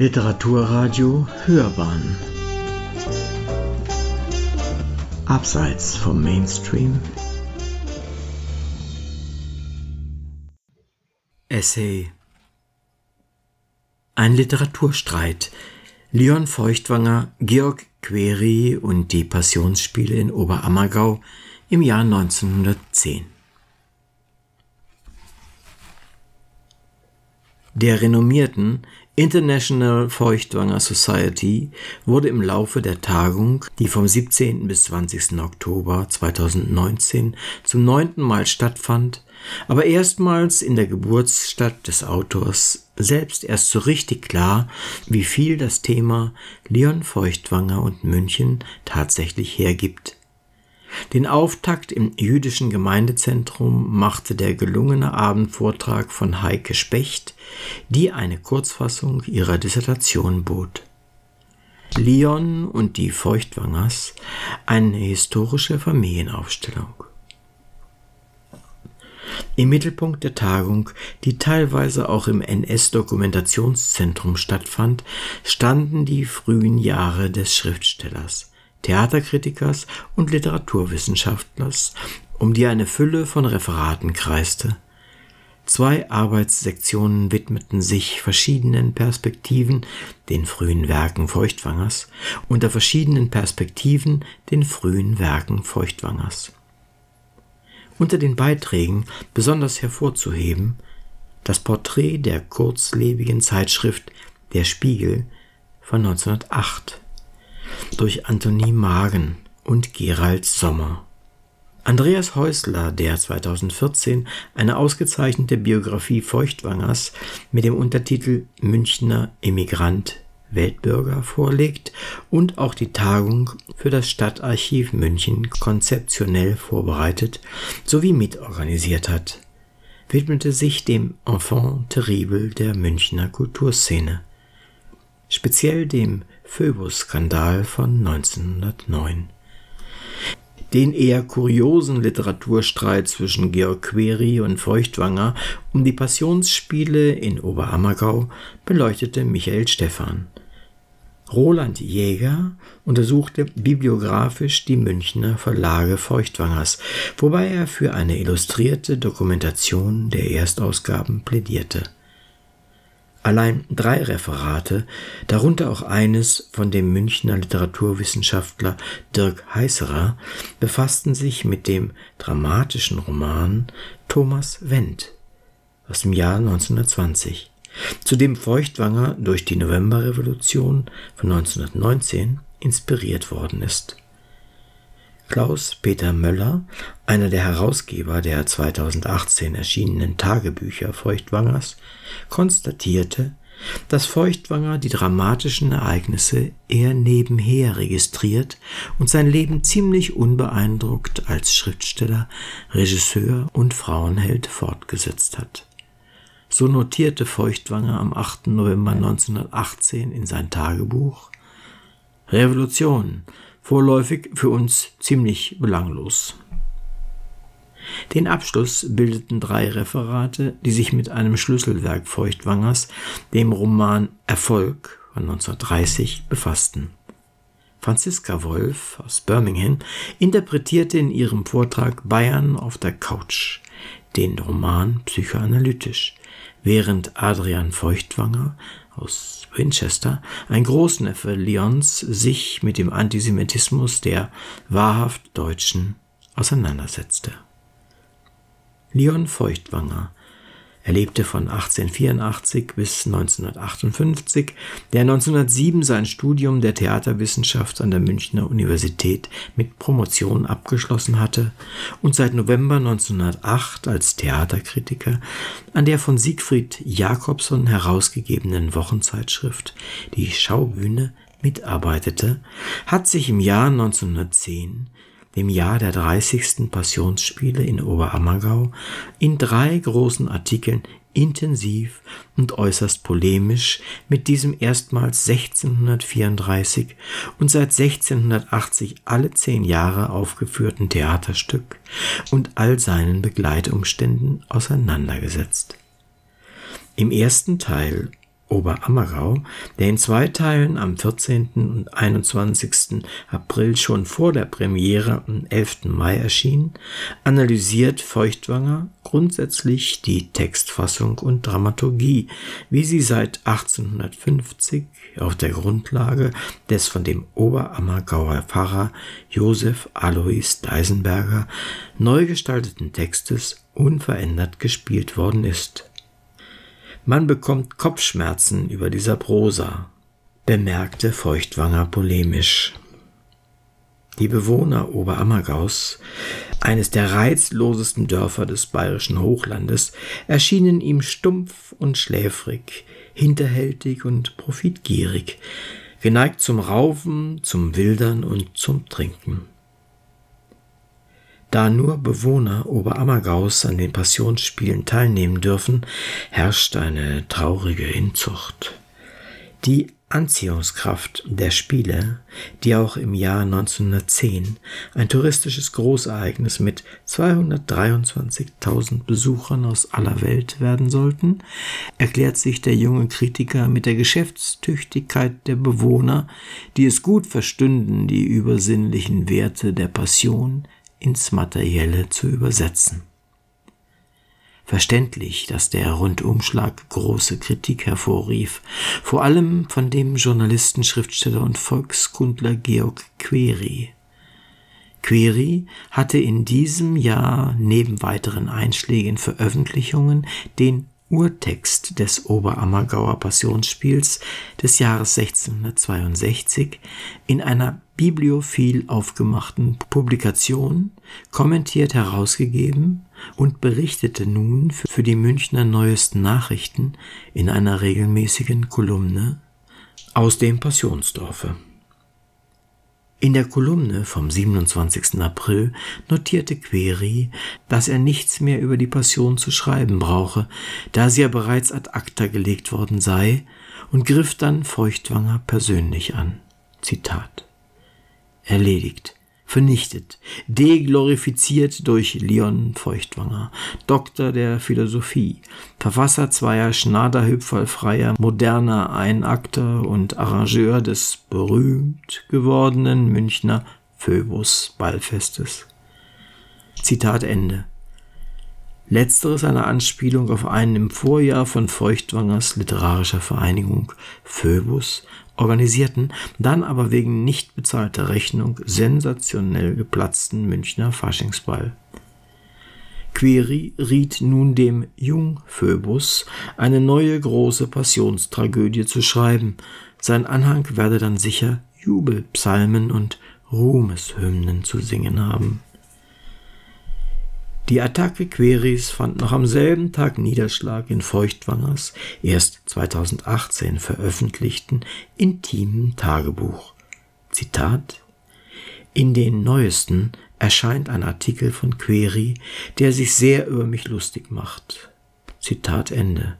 Literaturradio Hörbahn. Abseits vom Mainstream. Essay. Ein Literaturstreit. Leon Feuchtwanger, Georg Query und die Passionsspiele in Oberammergau im Jahr 1910 Der renommierten International Feuchtwanger Society wurde im Laufe der Tagung, die vom 17. bis 20. Oktober 2019 zum neunten Mal stattfand, aber erstmals in der Geburtsstadt des Autors selbst erst so richtig klar, wie viel das Thema Leon Feuchtwanger und München tatsächlich hergibt. Den Auftakt im jüdischen Gemeindezentrum machte der gelungene Abendvortrag von Heike Specht, die eine Kurzfassung ihrer Dissertation bot. Leon und die Feuchtwangers, eine historische Familienaufstellung. Im Mittelpunkt der Tagung, die teilweise auch im NS-Dokumentationszentrum stattfand, standen die frühen Jahre des Schriftstellers. Theaterkritikers und Literaturwissenschaftlers, um die eine Fülle von Referaten kreiste. Zwei Arbeitssektionen widmeten sich verschiedenen Perspektiven, den frühen Werken Feuchtwangers, unter verschiedenen Perspektiven den frühen Werken Feuchtwangers. Unter den Beiträgen besonders hervorzuheben das Porträt der kurzlebigen Zeitschrift Der Spiegel von 1908 durch Antonie Magen und Gerald Sommer. Andreas Häusler, der 2014 eine ausgezeichnete Biografie Feuchtwangers mit dem Untertitel Münchner Emigrant Weltbürger vorlegt und auch die Tagung für das Stadtarchiv München konzeptionell vorbereitet sowie mitorganisiert hat, widmete sich dem Enfant terrible der Münchner Kulturszene, speziell dem Phoebus-Skandal von 1909. Den eher kuriosen Literaturstreit zwischen Georg Query und Feuchtwanger um die Passionsspiele in Oberammergau beleuchtete Michael Stephan. Roland Jäger untersuchte bibliografisch die Münchner Verlage Feuchtwangers, wobei er für eine illustrierte Dokumentation der Erstausgaben plädierte Allein drei Referate, darunter auch eines von dem Münchner Literaturwissenschaftler Dirk Heißerer, befassten sich mit dem dramatischen Roman Thomas Wendt aus dem Jahr 1920, zu dem Feuchtwanger durch die Novemberrevolution von 1919 inspiriert worden ist. Klaus-Peter Möller, einer der Herausgeber der 2018 erschienenen Tagebücher Feuchtwangers, konstatierte, dass Feuchtwanger die dramatischen Ereignisse eher nebenher registriert und sein Leben ziemlich unbeeindruckt als Schriftsteller, Regisseur und Frauenheld fortgesetzt hat. So notierte Feuchtwanger am 8. November 1918 in sein Tagebuch Revolution, vorläufig für uns ziemlich belanglos. Den Abschluss bildeten drei Referate, die sich mit einem Schlüsselwerk Feuchtwangers, dem Roman Erfolg von 1930, befassten. Franziska Wolf aus Birmingham interpretierte in ihrem Vortrag Bayern auf der Couch, den Roman psychoanalytisch, während Adrian Feuchtwanger aus Winchester, ein Großneffe Leons, sich mit dem Antisemitismus der wahrhaft Deutschen auseinandersetzte. Leon Feuchtwanger. Er lebte von 1884 bis 1958, der 1907 sein Studium der Theaterwissenschaft an der Münchner Universität mit Promotion abgeschlossen hatte und seit November 1908 als Theaterkritiker an der von Siegfried Jakobson herausgegebenen Wochenzeitschrift Die Schaubühne mitarbeitete, hat sich im Jahr 1910 dem Jahr der 30. Passionsspiele in Oberammergau, in drei großen Artikeln intensiv und äußerst polemisch mit diesem erstmals 1634 und seit 1680 alle zehn Jahre aufgeführten Theaterstück und all seinen Begleitumständen auseinandergesetzt. Im ersten Teil Oberammergau, der in zwei Teilen am 14. und 21. April schon vor der Premiere am 11. Mai erschien, analysiert Feuchtwanger grundsätzlich die Textfassung und Dramaturgie, wie sie seit 1850 auf der Grundlage des von dem Oberammergauer Pfarrer Josef Alois Deisenberger neu gestalteten Textes unverändert gespielt worden ist. Man bekommt Kopfschmerzen über dieser Prosa, bemerkte Feuchtwanger polemisch. Die Bewohner Oberammergaus, eines der reizlosesten Dörfer des bayerischen Hochlandes, erschienen ihm stumpf und schläfrig, hinterhältig und profitgierig, geneigt zum Raufen, zum Wildern und zum Trinken. Da nur Bewohner Oberammergaus an den Passionsspielen teilnehmen dürfen, herrscht eine traurige Inzucht. Die Anziehungskraft der Spiele, die auch im Jahr 1910 ein touristisches Großereignis mit 223.000 Besuchern aus aller Welt werden sollten, erklärt sich der junge Kritiker mit der Geschäftstüchtigkeit der Bewohner, die es gut verstünden, die übersinnlichen Werte der Passion ins Materielle zu übersetzen. Verständlich, dass der Rundumschlag große Kritik hervorrief, vor allem von dem Journalisten, Schriftsteller und Volkskundler Georg Query. Query hatte in diesem Jahr neben weiteren einschlägigen Veröffentlichungen den Urtext des Oberammergauer Passionsspiels des Jahres 1662 in einer bibliophil aufgemachten Publikation kommentiert herausgegeben und berichtete nun für die Münchner Neuesten Nachrichten in einer regelmäßigen Kolumne aus dem Passionsdorfe. In der Kolumne vom 27. April notierte Query, dass er nichts mehr über die Passion zu schreiben brauche, da sie ja bereits ad acta gelegt worden sei, und griff dann Feuchtwanger persönlich an. Zitat. Erledigt vernichtet, deglorifiziert durch Leon Feuchtwanger, Doktor der Philosophie, Verfasser zweier schnaderhüpferfreier moderner Einakter und Arrangeur des berühmt gewordenen Münchner Phoebus Ballfestes. Zitat Ende. Letzteres eine Anspielung auf einen im Vorjahr von Feuchtwangers literarischer Vereinigung Phoebus organisierten, dann aber wegen nicht bezahlter Rechnung sensationell geplatzten Münchner Faschingsball. Query riet nun dem Jungphöbus, eine neue große Passionstragödie zu schreiben. Sein Anhang werde dann sicher Jubelpsalmen und Ruhmeshymnen zu singen haben. Die Attacke Queris fand noch am selben Tag Niederschlag in Feuchtwangers erst 2018 veröffentlichten intimen Tagebuch. Zitat In den neuesten erscheint ein Artikel von Query, der sich sehr über mich lustig macht. Zitat Ende.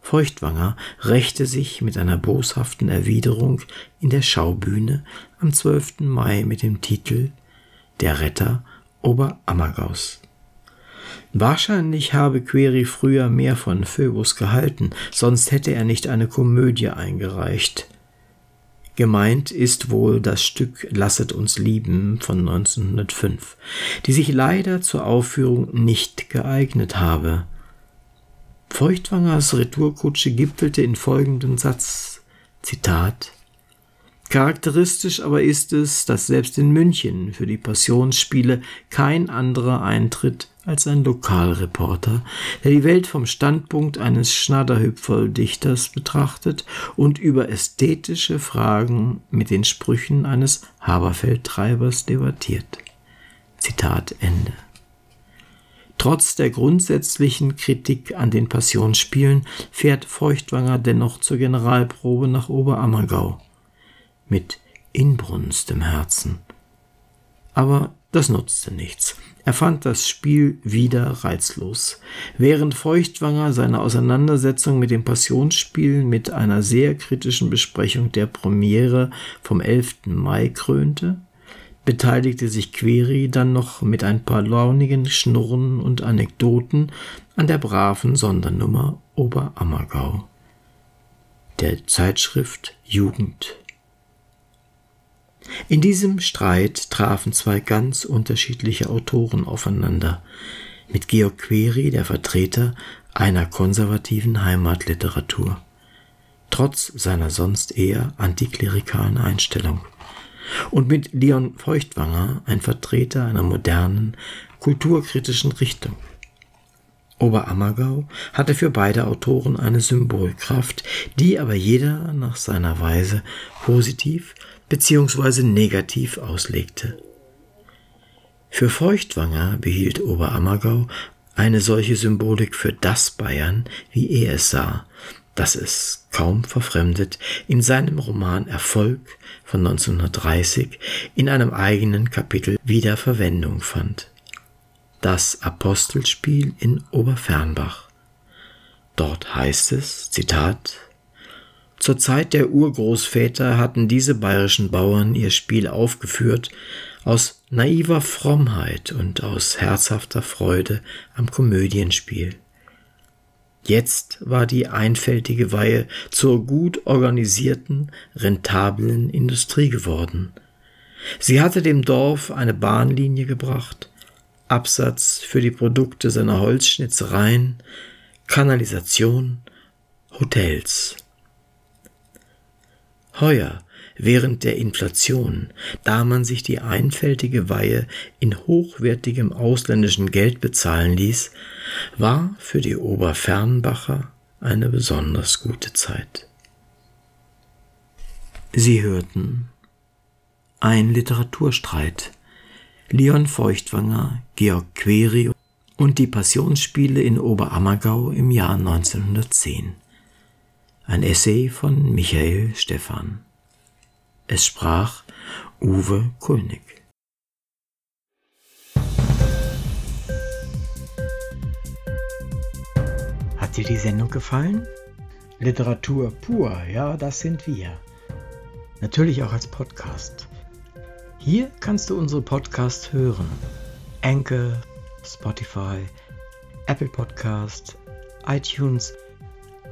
Feuchtwanger rächte sich mit einer boshaften Erwiderung in der Schaubühne am 12. Mai mit dem Titel Der Retter Oberammergaus. Wahrscheinlich habe Query früher mehr von Phoebus gehalten, sonst hätte er nicht eine Komödie eingereicht. Gemeint ist wohl das Stück Lasset uns lieben von 1905, die sich leider zur Aufführung nicht geeignet habe. Feuchtwangers Retourkutsche gipfelte in folgendem Satz Zitat Charakteristisch aber ist es, dass selbst in München für die Passionsspiele kein anderer eintritt als ein Lokalreporter, der die Welt vom Standpunkt eines Schnatterhüpferl-Dichters betrachtet und über ästhetische Fragen mit den Sprüchen eines Haberfeldtreibers debattiert. Zitat Ende. Trotz der grundsätzlichen Kritik an den Passionsspielen fährt Feuchtwanger dennoch zur Generalprobe nach Oberammergau mit Inbrunst im Herzen. Aber das nutzte nichts. Er fand das Spiel wieder reizlos. Während Feuchtwanger seine Auseinandersetzung mit dem Passionsspiel mit einer sehr kritischen Besprechung der Premiere vom 11. Mai krönte, beteiligte sich Query dann noch mit ein paar launigen Schnurren und Anekdoten an der braven Sondernummer Oberammergau. der Zeitschrift Jugend. In diesem Streit trafen zwei ganz unterschiedliche Autoren aufeinander, mit Georg Query, der Vertreter einer konservativen Heimatliteratur, trotz seiner sonst eher antiklerikalen Einstellung, und mit Leon Feuchtwanger, ein Vertreter einer modernen, kulturkritischen Richtung. Oberammergau hatte für beide Autoren eine Symbolkraft, die aber jeder nach seiner Weise positiv bzw. negativ auslegte. Für Feuchtwanger behielt Oberammergau eine solche Symbolik für das Bayern, wie er es sah, dass es kaum verfremdet in seinem Roman Erfolg von 1930 in einem eigenen Kapitel wieder Verwendung fand. Das Apostelspiel in Oberfernbach. Dort heißt es, Zitat, zur Zeit der Urgroßväter hatten diese bayerischen Bauern ihr Spiel aufgeführt aus naiver Frommheit und aus herzhafter Freude am Komödienspiel. Jetzt war die einfältige Weihe zur gut organisierten, rentablen Industrie geworden. Sie hatte dem Dorf eine Bahnlinie gebracht, Absatz für die Produkte seiner Holzschnitzereien, Kanalisation, Hotels. Heuer, während der Inflation, da man sich die einfältige Weihe in hochwertigem ausländischen Geld bezahlen ließ, war für die Oberfernbacher eine besonders gute Zeit. Sie hörten ein Literaturstreit. Leon Feuchtwanger, Georg Query und die Passionsspiele in Oberammergau im Jahr 1910. Ein Essay von Michael Stephan. Es sprach Uwe Kulnig. Hat dir die Sendung gefallen? Literatur pur, ja, das sind wir. Natürlich auch als Podcast. Hier kannst du unsere Podcasts hören. Anchor, Spotify, Apple Podcast, iTunes,